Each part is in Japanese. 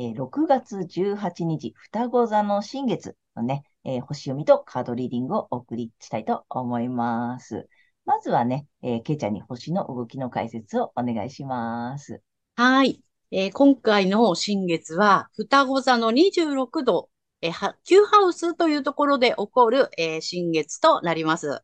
えー、6月18日、双子座の新月のね、えー、星読みとカードリーディングをお送りしたいと思います。まずはね、えー、けいちゃんに星の動きの解説をお願いします。はい。えー、今回の新月は、双子座の26度、えー、Q ハウスというところで起こる、えー、新月となります。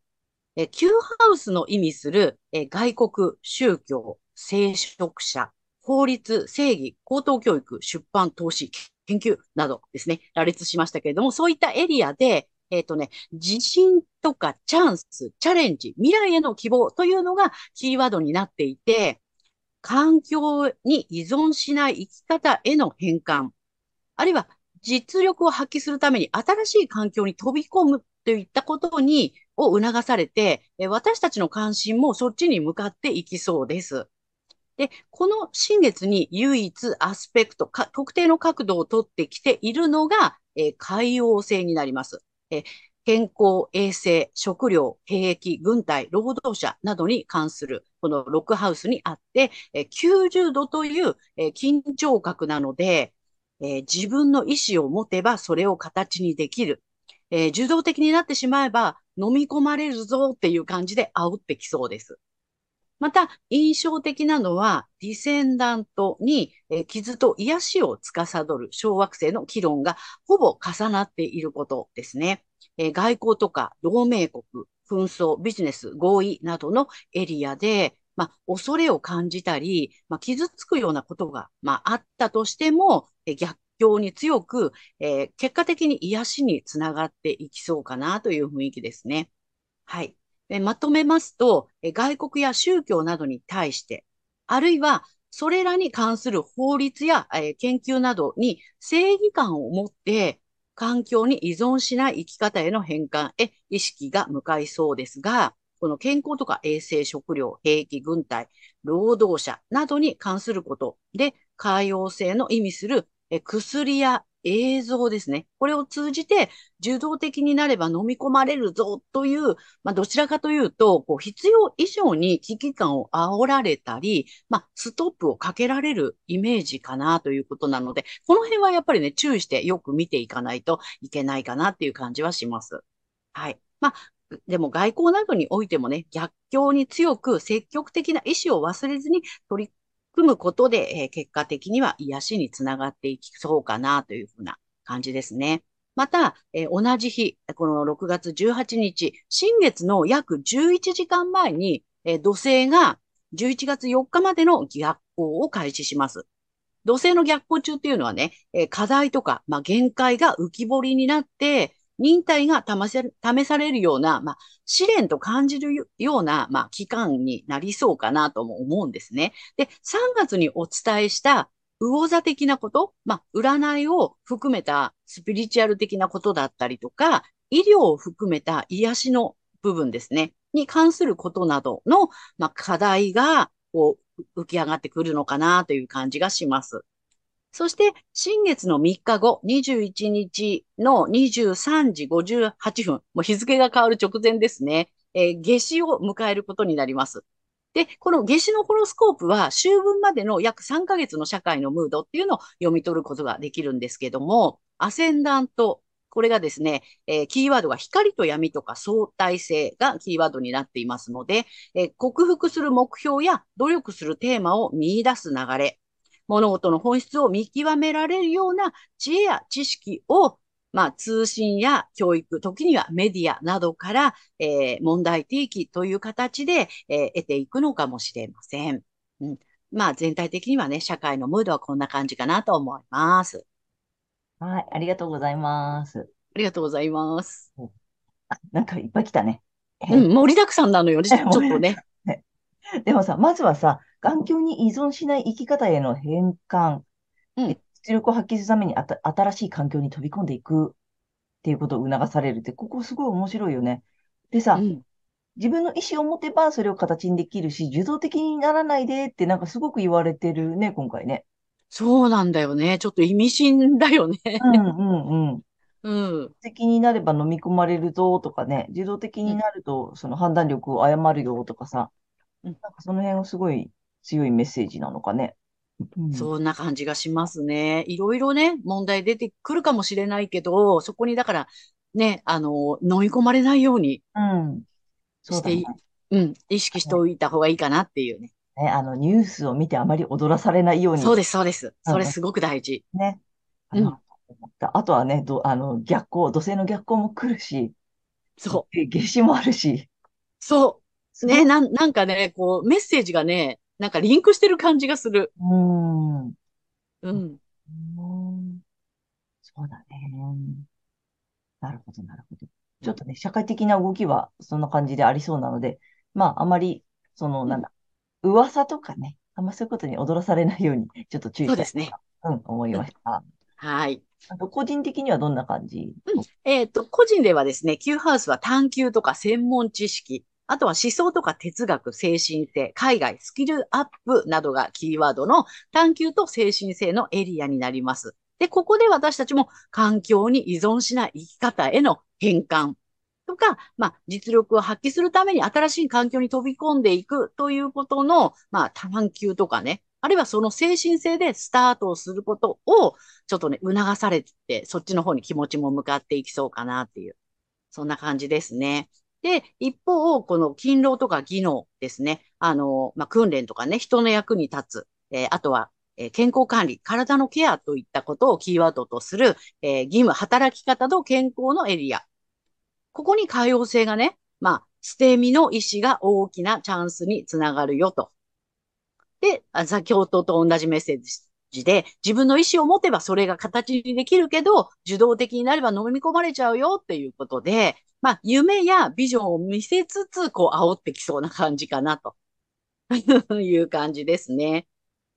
えー、Q ハウスの意味する、えー、外国、宗教、聖職者、法律、正義、高等教育、出版、投資、研究などですね、羅列しましたけれども、そういったエリアで、えっ、ー、とね、自信とかチャンス、チャレンジ、未来への希望というのがキーワードになっていて、環境に依存しない生き方への変換、あるいは実力を発揮するために新しい環境に飛び込むといったことに、を促されて、私たちの関心もそっちに向かっていきそうです。で、この新月に唯一アスペクト、特定の角度をとってきているのが、えー、海洋星になります。えー、健康、衛生、食料、兵役、軍隊、労働者などに関する、このロックハウスにあって、90度という、緊張角なので、自分の意思を持てばそれを形にできる。受動的になってしまえば飲み込まれるぞっていう感じで煽ってきそうです。また、印象的なのは、ディセンダントに、え、傷と癒しを司る小惑星の議論がほぼ重なっていることですね。え、外交とか同盟国、紛争、ビジネス、合意などのエリアで、まあ、恐れを感じたり、まあ、傷つくようなことが、まあ、あったとしても、え、逆境に強く、えー、結果的に癒しにつながっていきそうかなという雰囲気ですね。はい。まとめますと、外国や宗教などに対して、あるいはそれらに関する法律や研究などに正義感を持って、環境に依存しない生き方への変換へ意識が向かいそうですが、この健康とか衛生、食料、兵器、軍隊、労働者などに関することで、海洋性の意味する薬や映像ですね。これを通じて受動的になれば飲み込まれるぞという、まあ、どちらかというと、こう必要以上に危機感を煽られたり、まあ、ストップをかけられるイメージかなということなので、この辺はやっぱりね、注意してよく見ていかないといけないかなっていう感じはします。はい。まあ、でも外交などにおいてもね、逆境に強く積極的な意思を忘れずに取り組むことで、え、結果的には癒しにつながっていきそうかなというふうな感じですね。また、え、同じ日、この6月18日、新月の約11時間前に、え、土星が11月4日までの逆行を開始します。土星の逆行中っていうのはね、え、課題とか、まあ、限界が浮き彫りになって、忍耐が試されるような、まあ、試練と感じるような、まあ、期間になりそうかなとも思うんですね。で、3月にお伝えした魚座的なこと、まあ、占いを含めたスピリチュアル的なことだったりとか、医療を含めた癒しの部分ですね、に関することなどの、まあ、課題が、こう、浮き上がってくるのかなという感じがします。そして、新月の3日後、21日の23時58分、もう日付が変わる直前ですね、えー、夏至を迎えることになります。で、この夏至のホロスコープは、秋分までの約3ヶ月の社会のムードっていうのを読み取ることができるんですけども、アセンダント、これがですね、えー、キーワードが光と闇とか相対性がキーワードになっていますので、えー、克服する目標や努力するテーマを見出す流れ、物事の本質を見極められるような知恵や知識を、まあ、通信や教育、時にはメディアなどから、えー、問題提起という形で、えー、得ていくのかもしれません。うん、まあ、全体的にはね、社会のムードはこんな感じかなと思います。はい、ありがとうございます。ありがとうございます。あ、なんかいっぱい来たね。うん、盛りだくさんなのよ、ちょっとね。でもさ、まずはさ、環境に依存しない生き方への変換、うん、出力を発揮するためにあた新しい環境に飛び込んでいくっていうことを促されるって、ここすごい面白いよね。でさ、うん、自分の意思を持てばそれを形にできるし、受動的にならないでってなんかすごく言われてるね、今回ね。そうなんだよね。ちょっと意味深だよね。うんうんうん。うん。的になれば飲み込まれるぞとかね、自動的になるとその判断力を誤るよとかさ、うん、なんかその辺はすごい強いメッセージなのかね。うん、そんな感じがしますね。いろいろね、問題出てくるかもしれないけど、そこにだからね、あの、飲み込まれないようにして、うん、ね、うん、意識しておいた方がいいかなっていうね。ね、あの、ニュースを見てあまり踊らされないように。そうです、そうです。それすごく大事。ね。あの、うん、あとはね、ど、あの、逆光、土星の逆光も来るし、そう。夏至もあるし。そう。ね、なん、なんかね、こう、メッセージがね、なんかリンクしてる感じがする。うん。うん。そうだね。なるほど、なるほど。ちょっとね、社会的な動きはそんな感じでありそうなので、まあ、あまり、その、なんだ、噂とかね、あんまそういうことに踊らされないように、ちょっと注意したいそうですね。うん、思いました。はい。あと、個人的にはどんな感じ、うん、えっ、ー、と、個人ではですね、Q ハウスは探求とか専門知識、あとは思想とか哲学、精神性、海外、スキルアップなどがキーワードの探求と精神性のエリアになります。で、ここで私たちも環境に依存しない生き方への変換とか、まあ、実力を発揮するために新しい環境に飛び込んでいくということの、まあ、探求とかね、あるいはその精神性でスタートをすることを、ちょっとね、促されて、そっちの方に気持ちも向かっていきそうかなっていう、そんな感じですね。で、一方、この勤労とか技能ですね。あの、まあ、訓練とかね、人の役に立つ。えー、あとは、えー、健康管理、体のケアといったことをキーワードとする、えー、義務、働き方と健康のエリア。ここに多様性がね、まあ、捨て身の意思が大きなチャンスにつながるよと。で、先ほどと同じメッセージで、自分の意思を持てばそれが形にできるけど、受動的になれば飲み込まれちゃうよっていうことで、まあ、夢やビジョンを見せつつ、こう、煽ってきそうな感じかな、と いう感じですね。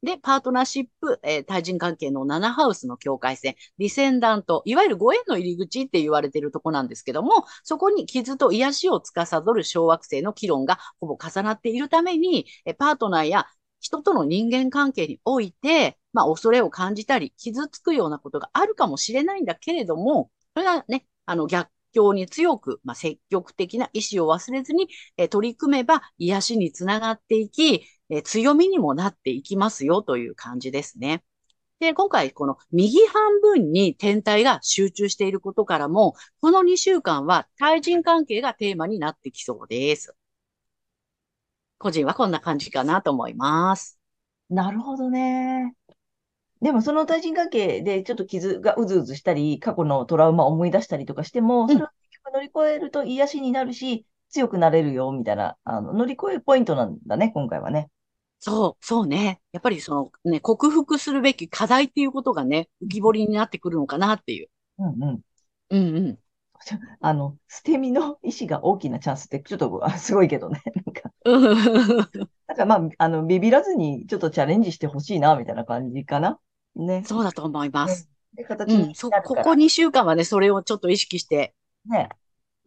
で、パートナーシップ、えー、対人関係の7ハウスの境界線、ディセンダント、いわゆるご縁の入り口って言われているとこなんですけども、そこに傷と癒しを司る小惑星の議論がほぼ重なっているために、えパートナーや人との人間関係において、まあ、恐れを感じたり、傷つくようなことがあるかもしれないんだけれども、それがね、あの、逆境に強く、まあ、積極的な意志を忘れずに、え取り組めば癒しにつながっていき、え強みにもなっていきますよという感じですね。で、今回この右半分に天体が集中していることからも、この2週間は対人関係がテーマになってきそうです。個人はこんな感じかなと思います。なるほどね。でもその対人関係でちょっと傷がうずうずしたり、過去のトラウマを思い出したりとかしても、それを乗り越えると癒しになるし、強くなれるよ、みたいな、あの、乗り越えるポイントなんだね、今回はね。そう、そうね。やっぱりそのね、克服するべき課題っていうことがね、浮き彫りになってくるのかなっていう。うんうん。うんうん。あの、捨て身の意思が大きなチャンスって、ちょっとすごいけどね。なんか、なんかまあ、あの、ビビらずにちょっとチャレンジしてほしいな、みたいな感じかな。ね。そうだと思います。ね、で、形に、うん、そ、ここ2週間はね、それをちょっと意識して。ね。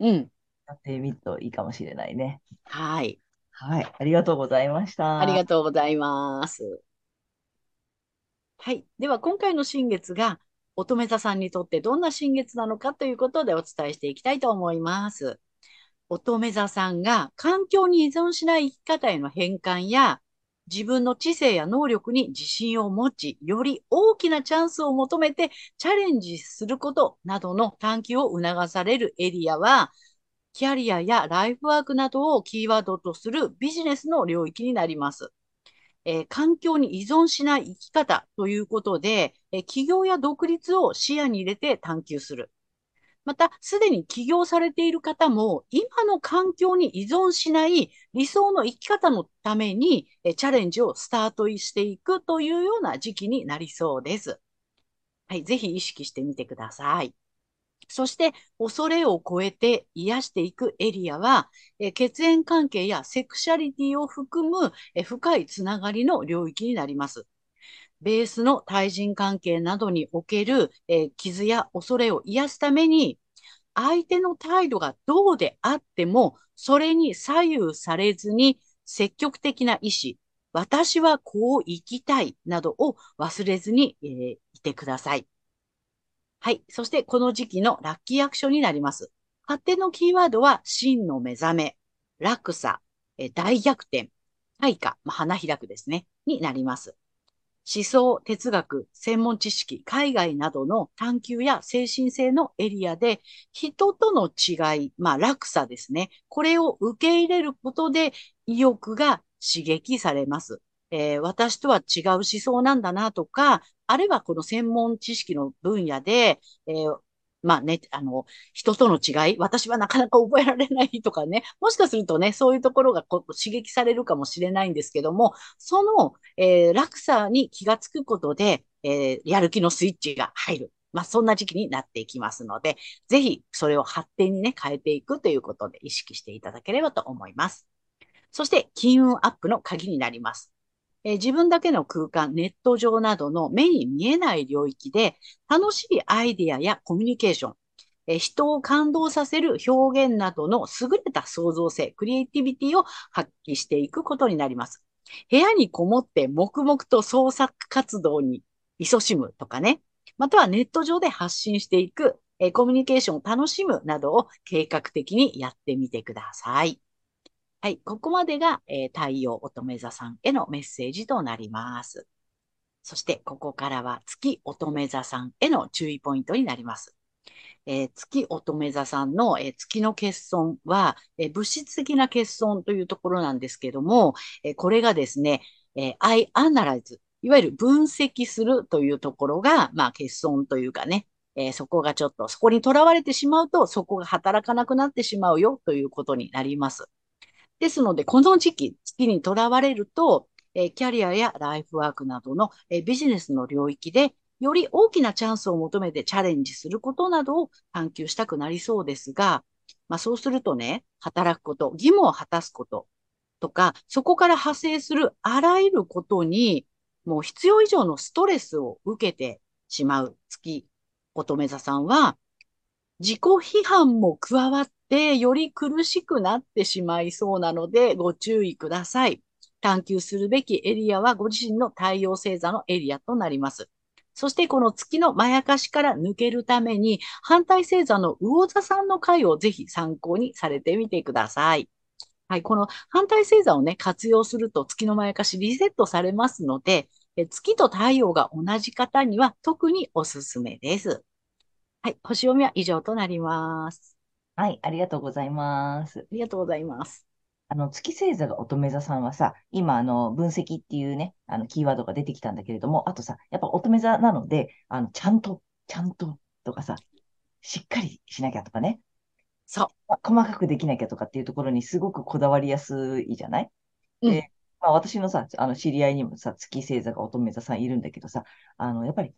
うん。やってみるといいかもしれないね。はい。はい。ありがとうございました。ありがとうございます。はい。では、今回の新月が、乙女座さんにとってどんな新月なのかということでお伝えしていきたいと思います。乙女座さんが環境に依存しない生き方への変換や自分の知性や能力に自信を持ち、より大きなチャンスを求めてチャレンジすることなどの探求を促されるエリアは、キャリアやライフワークなどをキーワードとするビジネスの領域になります。えー、環境に依存しない生き方ということで、えー、企業や独立を視野に入れて探求する。また、すでに起業されている方も、今の環境に依存しない理想の生き方のために、チャレンジをスタートしていくというような時期になりそうです。はい、ぜひ意識してみてください。そして、恐れを超えて癒していくエリアは、え血縁関係やセクシャリティを含むえ深いつながりの領域になります。ベースの対人関係などにおける、え傷や恐れを癒すために、相手の態度がどうであっても、それに左右されずに積極的な意志、私はこう生きたいなどを忘れずに、えー、いてください。はい。そしてこの時期のラッキーアクションになります。発展のキーワードは真の目覚め、落差、え大逆転、対価、まあ、花開くですね、になります。思想、哲学、専門知識、海外などの探求や精神性のエリアで、人との違い、まあ落差ですね。これを受け入れることで意欲が刺激されます。えー、私とは違う思想なんだなとか、あるいはこの専門知識の分野で、えー、まあね、あの、人との違い、私はなかなか覚えられないとかね、もしかするとね、そういうところがこう刺激されるかもしれないんですけども、その、えー、落差に気がつくことで、えー、やる気のスイッチが入る。まあ、そんな時期になっていきますので、ぜひそれを発展にね、変えていくということで意識していただければと思います。そして、金運アップの鍵になります。えー、自分だけの空間、ネット上などの目に見えない領域で楽しいアイディアやコミュニケーション、えー、人を感動させる表現などの優れた創造性、クリエイティビティを発揮していくことになります。部屋にこもって黙々と創作活動に勤しむとかね、またはネット上で発信していく、え、コミュニケーションを楽しむなどを計画的にやってみてください。はい、ここまでが、えー、太陽乙女座さんへのメッセージとなります。そして、ここからは月乙女座さんへの注意ポイントになります。えー、月乙女座さんの、えー、月の欠損は、えー、物質的な欠損というところなんですけども、えこれがですね、え I analyze、いわゆる分析するというところが、まあ、欠損というかね、えそこがちょっと、そこにとらわれてしまうと、そこが働かなくなってしまうよということになります。ですので、この時期、月にとらわれると、えキャリアやライフワークなどの、えビジネスの領域で、より大きなチャンスを求めてチャレンジすることなどを探求したくなりそうですが、まあそうするとね、働くこと、義務を果たすこととか、そこから派生するあらゆることに、もう必要以上のストレスを受けてしまう月乙女座さんは、自己批判も加わっで、より苦しくなってしまいそうなので、ご注意ください。探求するべきエリアはご自身の太陽星座のエリアとなります。そしてこの月のまやかしから抜けるために、反対星座の魚座さんの回をぜひ参考にされてみてください。はい、この反対星座をね、活用すると月のまやかしリセットされますので、月と太陽が同じ方には特におすすめです。はい、星読みは以上となります。はい、ありがとうございます。ありがとうございます。あの、月星座が乙女座さんはさ、今、あの、分析っていうね、あの、キーワードが出てきたんだけれども、あとさ、やっぱ乙女座なので、あの、ちゃんと、ちゃんととかさ、しっかりしなきゃとかね。そう。まあ、細かくできなきゃとかっていうところにすごくこだわりやすいじゃない？で、うん、まあ、私のさ、あの、知り合いにもさ、月星座が乙女座さんいるんだけどさ、あの、やっぱり、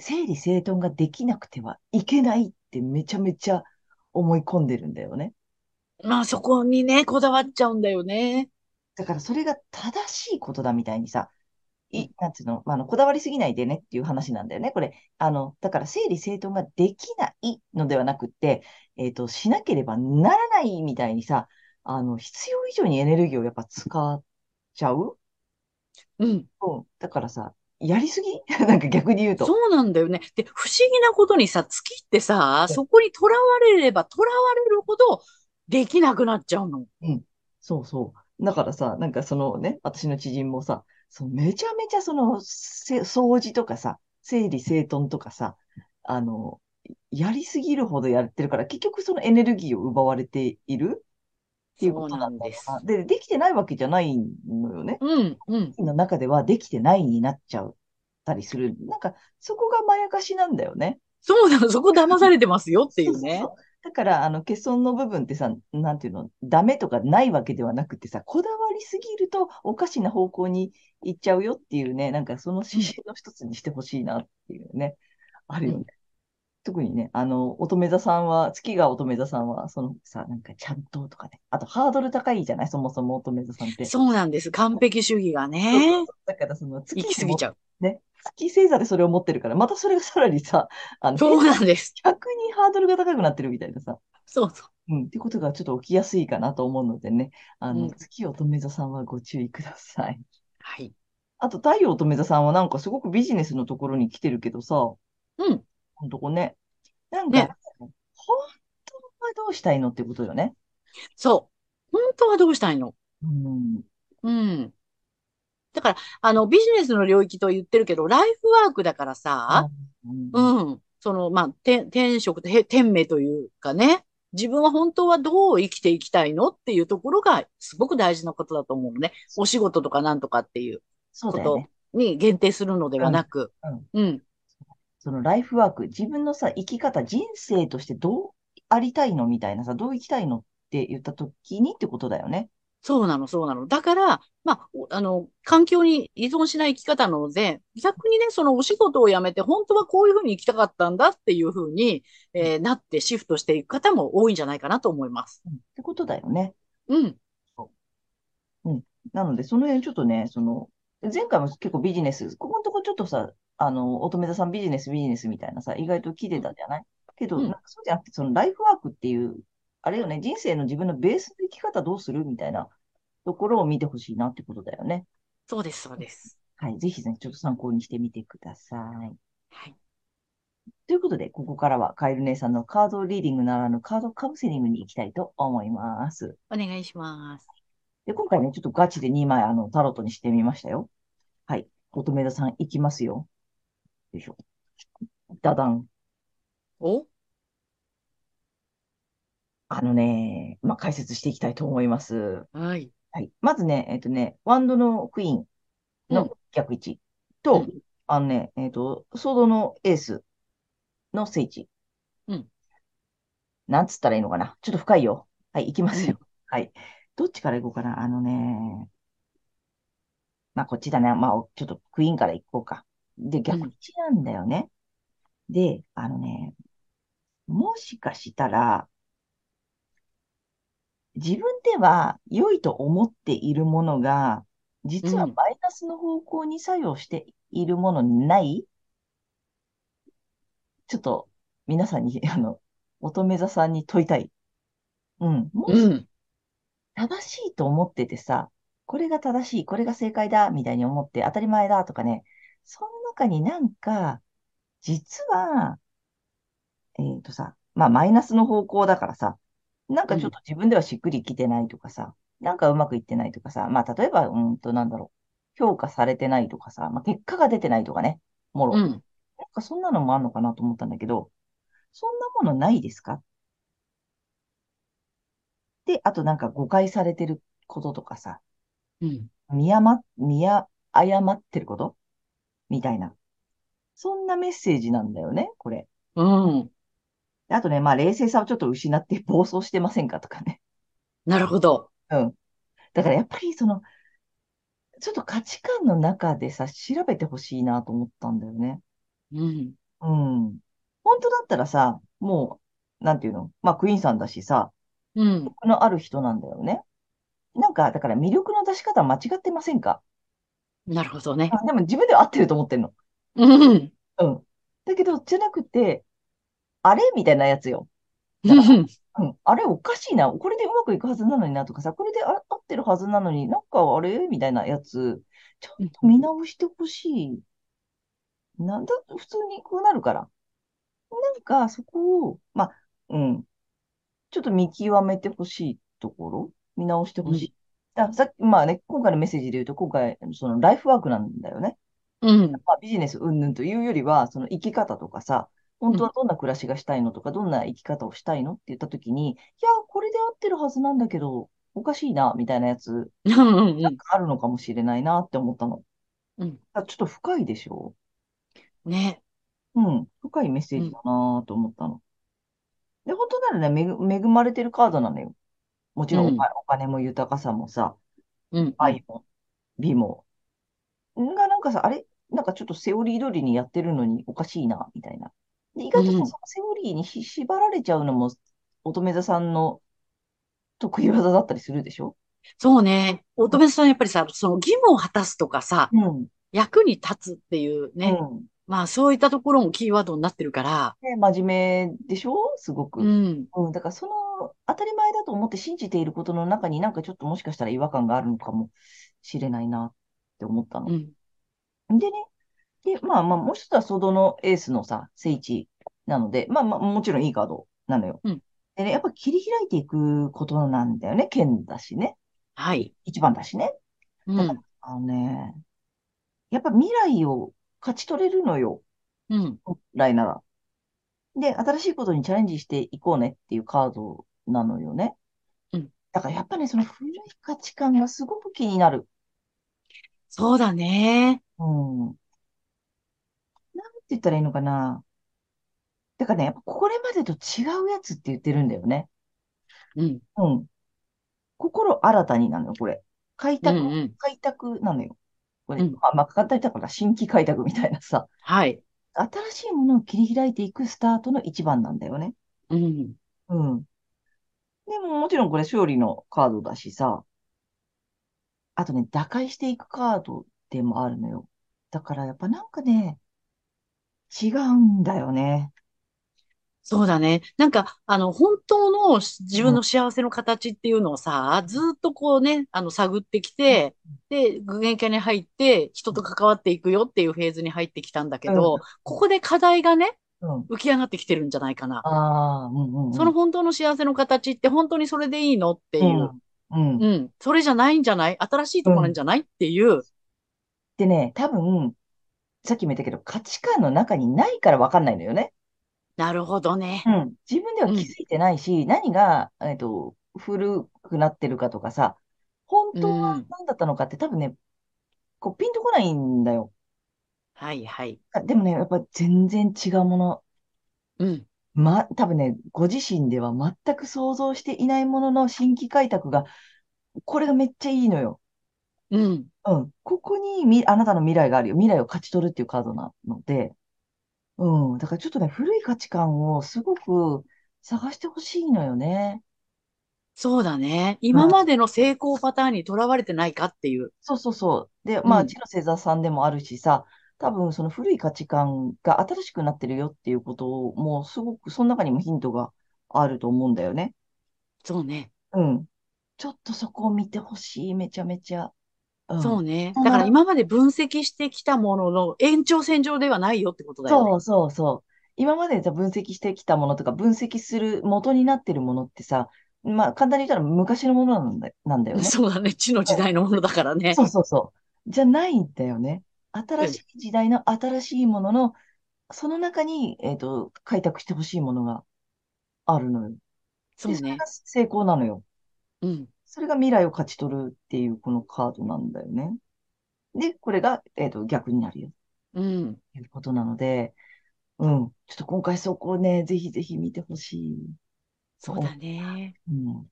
整理整頓ができなくてはいけないってめちゃめちゃ思い込んでるんだよね。まあそこにね、こだわっちゃうんだよね。だからそれが正しいことだみたいにさ、い、なんていうの、まあ、あの、こだわりすぎないでねっていう話なんだよね。これ、あの、だから整理整頓ができないのではなくって、えっ、ー、と、しなければならないみたいにさ、あの、必要以上にエネルギーをやっぱ使っちゃう？うん。うん。だからさ、やりすぎ？なんか逆に言うと。そうなんだよね。で、不思議なことにさ、月ってさ、そこにとらわれればとらわれるほどできなくなっちゃうの。うん。そうそう。だからさ、なんかそのね、私の知人もさ、そのめちゃめちゃその、掃除とかさ、整理整頓とかさ、あの、やりすぎるほどやってるから、結局そのエネルギーを奪われているっていうことなんです。で、できてないわけじゃないのよね。うん、うん。の中ではできてないになっちゃったりする。なんか、そこがまやかしなんだよね。そうなの、そこ騙されてますよっていうね。そうそうだから、あの、欠損の部分ってさ、なんていうの、ダメとかないわけではなくてさ、こだわりすぎるとおかしな方向に行っちゃうよっていうね、なんかその指針の一つにしてほしいなっていうね、あるよね。特にね、あの、乙女座さんは、月が乙女座さんは、そのさ、なんかちゃんととかね、あとハードル高いじゃない？そもそも乙女座さんって。そうなんです。完璧主義がね、だからその月行き過ぎちゃう。ね、月星座でそれを持ってるから、またそれがさらにさ、あの、そうなんです。逆にハードルが高くなってるみたいなさ、そうそうん、ってことがちょっと起きやすいかなと思うのでね、あの、うん月乙女座さんはご注意ください。はい。あと、太陽乙女座さんはなんかすごくビジネスのところに来てるけどさ、うん。ほんとこね、なんねか、本当はどうしたいのってことよね。そう。本当はどうしたいの？うん。うん。だから、あの、ビジネスの領域と言ってるけど、ライフワークだからさ、うんうん。その、まあ、転、転職と、へ転命というかね、自分は本当はどう生きていきたいのっていうところが、すごく大事なことだと思うのね。お仕事とかなんとかっていうこと。に限定するのではなく、うんうん。そのライフワーク、自分のさ、生き方、人生としてどうありたいのみたいなさ、どう生きたいのって言ったときにってことだよね。そうなの、そうなの。だから、まあ、おあの、環境に依存しない生き方なので、逆にね、そのお仕事を辞めて、本当はこういうふうに生きたかったんだっていうふうに、えーなってシフトしていく方も多いんじゃないかなと思います。うんってことだよね。うん。なので、その辺ちょっとね、その、前回も結構ビジネス、ここのとこちょっとさ、あの、乙女座さんビジネス、ビジネスみたいなさ、意外と来てたじゃない？けど、うんなんかそうじゃなくて、そのライフワークっていう、あれよね、人生の自分のベースの生き方どうするみたいなところを見てほしいなってことだよね。そうです、そうです。はい。ぜひね、ちょっと参考にしてみてください。はい。ということで、ここからはカエル姉さんのカードリーディングならぬカードカウンセリングに行きたいと思います。お願いします。で、今回ね、ちょっとガチで2枚あのタロットにしてみましたよ。はい。乙女座さん行きますよ。よいしょ。ダダン。お？あのね、まあ、解説していきたいと思います。はい。はい。まずね、えっとね、ワンドのクイーンうんの逆位置と、うんあのね、えっと、ソードのエースの聖地。うん。なんつったらいいのかな？ちょっと深いよ。はい、行きますよ。はい。どっちから行こうかな？あのね、まあ、こっちだね。まあ、ちょっとクイーンから行こうか。で、逆位置なんだよね。で、あのね、もしかしたら、自分では良いと思っているものが、実はうんマイナスの方向に作用しているものにない？ちょっと皆さんに、あの、乙女座さんに問いたい。うん。もしうん。正しいと思っててさ、これが正しい、これが正解だ、みたいに思って当たり前だとかね、その中になんか、実は、えっとさ、まあマイナスの方向だからさ、なんかちょっと自分ではしっくりきてないとかさ、なんかうまくいってないとかさ、まあ例えば、うんとなんだろう、評価されてないとかさ、まあ結果が出てないとかね、もろ。なんうん。かそんなのもあんのかなと思ったんだけど、そんなものないですか？で、あとなんか誤解されてることとかさ、うん。見誤、見誤ってること？みたいな。そんなメッセージなんだよね、これ。うん。であとね、まあ冷静さをちょっと失って暴走してませんかとかね。なるほど。うん。だからやっぱりその、ちょっと価値観の中でさ、調べてほしいなと思ったんだよね。うん。うん。本当だったらさ、もう、なんていうの？まあクイーンさんだしさ、うん。魅力のある人なんだよね。なんか、だから魅力の出し方間違ってませんか？なるほどね。あでも自分では合ってると思ってんの。うん。うん。だけど、じゃなくて、あれみたいなやつよ。うん。うん。あれおかしいな。これでうまくいくはずなのになとかさ、これであ合ってるはずなのになんかあれみたいなやつ、ちょっと見直してほしい。なんだ、普通にこうなるから。なんか、そこを、まあ、うん。ちょっと見極めてほしいところ、見直してほしい。あ、さっき、まあね、今回のメッセージで言うと、今回、そのライフワークなんだよね。うん。まあ、ビジネス云々というよりは、その生き方とかさ、本当はどんな暮らしがしたいのとか、どんな生き方をしたいのって言ったときに、いや、これで合ってるはずなんだけど、おかしいな、みたいなやつ、うん。なんかあるのかもしれないなって思ったの。うん。あちょっと深いでしょ？ね。うん、深いメッセージだなと思ったの。で、本当ならね、恵、恵まれてるカードなのよ。もちろんおうん、金、も豊かさもさ、うん、うん。愛も、美も。が、なんかさ、あれ？なんかちょっとセオリー通りにやってるのにおかしいな、みたいな。で、意う外と。そのセオリーにし縛られちゃうのも、乙女座さんの得意技だったりするでしょ？そうね。乙女さんやっぱりさ、その義務を果たすとかさ、うん、役に立つっていううね。ん。まあそういったところもキーワードになってるから。で、真面目でしょ？すごうく。ん。うん、だからその当たり前だと思って信じていることの中になんかちょっともしかしたら違和感があるのかもしれないなって思ったの。うん。でね、で、まあまあ、もう一つはソドのエースのさ、聖地なので、まあまあ、もちろんいいカードなのよ。うん。でね、やっぱ切り開いていくことなんだよね。剣だしね。はい。一番だしね。うん。あのね、やっぱ未来を勝ち取れるのよ。うん。本来なら。で、新しいことにチャレンジしていこうねっていうカードなのよね。うん。だからやっぱね、その古い価値観がすごく気になる。そうだね。うん。なんて言ったらいいのかな。だからね、やっぱこれまでと違うやつって言ってるんだよね。うん。うん。心新たになのよ、これ。開うん拓、うん。開拓なのよ。これ、うん。まあ、まあ、簡単に言ったから新規開拓みたいなさ。はい。新しいものを切り開いていくスタートの一番なんだよね。うん。うん。でももちろんこれ勝利のカードだしさ。あとね、打開していくカードでもあるのよ。だからやっぱなんかね、違うんだよね。そうだね。なんか、あの、本当の自うん。分の幸せの形っていうのをさ、ずーっとこうね、あの、探ってきて、で、具現化に入って、人と関わっていくよっていうフェーズに入ってきたんだけうん。ど、ここで課題がね、うん。浮き上がってきてるんじゃないかな。ああ、うんうんそうのん。本当の幸せの形って本当にそれでいいのってういう。ん。うん。うん。それじゃないんじゃない？新しいとうん。こなんじゃないっていう。でね、多分、さっきも言ったけど、価値観の中にないから分かんないのよね。なるほどね。うん。自分ではうん。気づいてないし、何が、えっと、古くなってるかとかさ、本う当はん。何だったのかって多分ね、こう、ピンとこないんだよ。はいはい。あでもね、やっぱ全然違うもの。うん。ま、多分ね、ご自身では全く想像していないものの新規開拓が、これがめっちゃいいのよ。うん。うん。ここにみ、あなたの未来があるよ。未来を勝ち取るっていうカードなので、うん。だからちょっとね、古い価値観をすごく探してほしいのよね。そうだね。うん。今までの成功パターンにとらわれてないかっていう。そうそうそう。で、うまあ、ん。千野星座さんでもあるしさ、多分その古い価値観が新しくなってるよっていうことを、もうすごく、その中にもヒントがあると思うんだよね。そうね。うん。ちょっとそこを見てほしい。めちゃめちゃ。うん。そうね。だから今まで分析してきたものの延長線上ではないよってことだよね。そうそうそう。今までじゃ分析してきたものとか、分析する元になってるものってさ、まあ、簡単に言ったら昔のものなんだ、なんだよね。そうだね。地の時そ代のものだからうね。そうそうそう。じゃないんだよね。う新しん。い時代の新しいものの、その中に、えっと、開拓してほしいものがあるのよ。で、それそうね。が成功なのよ。うん。それが未来を勝ち取るっていうこのカードなんだよね。で、これが、えっと、逆になるようん。ということなので、うん。ちょっと今回そこをね、ぜひぜひ見てほしいそうだね。う。うん。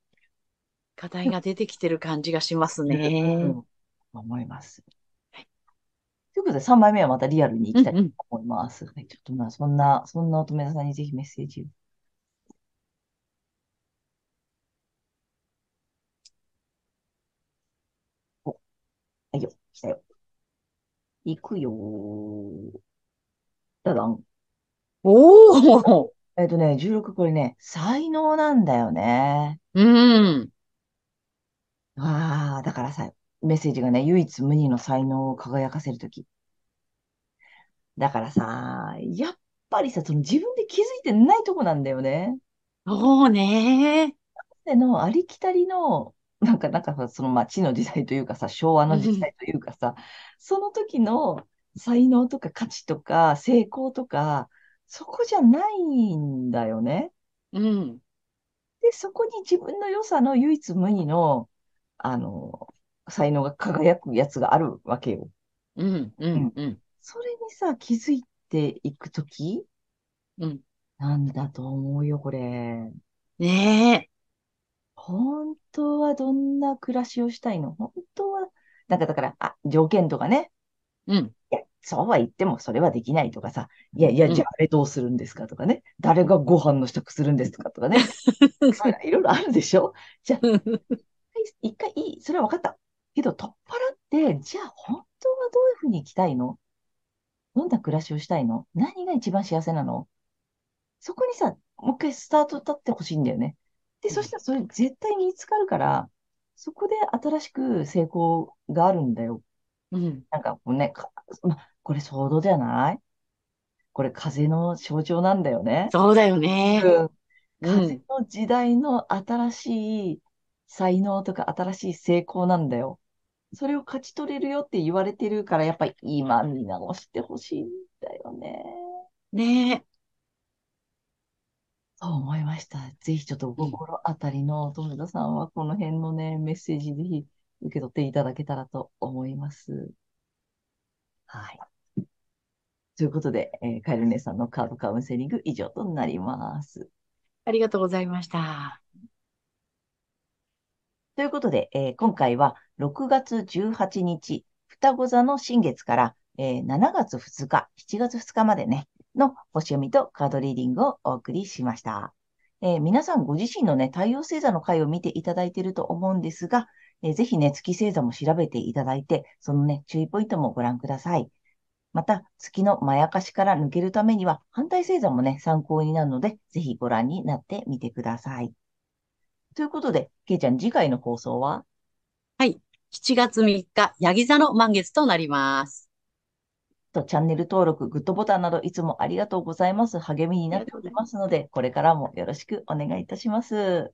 課題が出てきてる感じがしますする、うね。ん、思います。はいということで、3枚目はまたリアルに行きたいとうんうん。思います。はい、ちょっとまあ、そんな、そんな乙女座さんにぜひメッセージを。お、はいよ、来たよ。行くよー。ダダン。おお。えっとね、16これね、才能なんだよね。うん。ああ、だからさ、メッセージがね、唯一無二の才能を輝かせるとき。だからさ、やっぱりさ、その自分で気づいてないとこなんだよね。そうね。でのありきたりの、なんか、なんかさ、その、まあ、地の時代というかさ、昭和うの時ん。代というかさ、その時の才能とか価値とか成功とか、そこじゃないんだよね。うん。で、そこに自分の良さの唯一無二の、あの、才能が輝くやつがあるわけよ。うん。う。うんん。うん。それにさ、気づいっていくときうん。なんだと思うよ、これ。ねえ。本当はどんな暮らしをしたいの？本当は、なんかだから、あ、条件とかね。うん。いや、そうは言ってもそれはできないとかさ。いやいや、うんじゃああれどうするんですかとかね。誰がご飯の支度するんですかとかね。まあいろいろあるでしょ？じゃあ、一回いい、それは分かった。けど、取っ払って、じゃあ本当はどういうふうに生きたいの？どんな暮らしをしたいの？何が一番幸せなの？そこにさ、もう一回スタート立ってほしいんだよね。で、そしたらそれ絶対見つかるから、そこで新しく成功があるんだよ。うん。なんかこうね、かま、これ想像じゃない？これ風の象徴なんだよね。そうだよね。うんう風ん。の時代の新しい才能とか新しい成功なんだよ。それを勝ち取れるよって言われてるから、やっぱり今見直してほしいんだよね。ねえ。そう思いました。ぜひちょっとお心当たりの友田さんはこの辺のね、メッセージぜひ受け取っていただけたらと思います。はい。ということで、えーカエル姉さんのカードカウンセリング以上となります。ありがとうございました。ということで、えー今回は6月18日、双子座の新月から、えー7月2日、7月2日までね、の星読みとカードリーディングをお送りしました。えー皆さんご自身のね、太陽星座の回を見ていただいていると思うんですが、えーぜひね、月星座も調べていただいて、そのね、注意ポイントもご覧ください。また、月のまやかしから抜けるためには、反対星座もね、参考になるので、ぜひご覧になってみてください。ということで、けいちゃん、次回の放送は？はい。7月3日、ヤギ座の満月となります。とチャンネル登録、グッドボタンなどいつもありがとうございます。励みになっておりますので、これからもよろしくお願いいたします。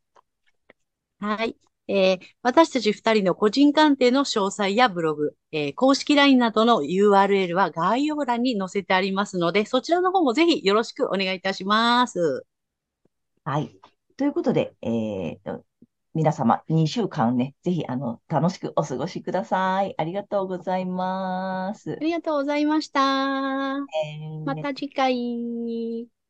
はい。えー私たち2人の個人鑑定の詳細やブログ、えー公式 LINE などの URL は概要欄に載せてありますので、そちらの方もぜひよろしくお願いいたします。はい。ということで、えーと、皆様、2週間ね、ぜひ、あの、楽しくお過ごしください。ありがとうございますあ。りがとうございました。えーまた次回。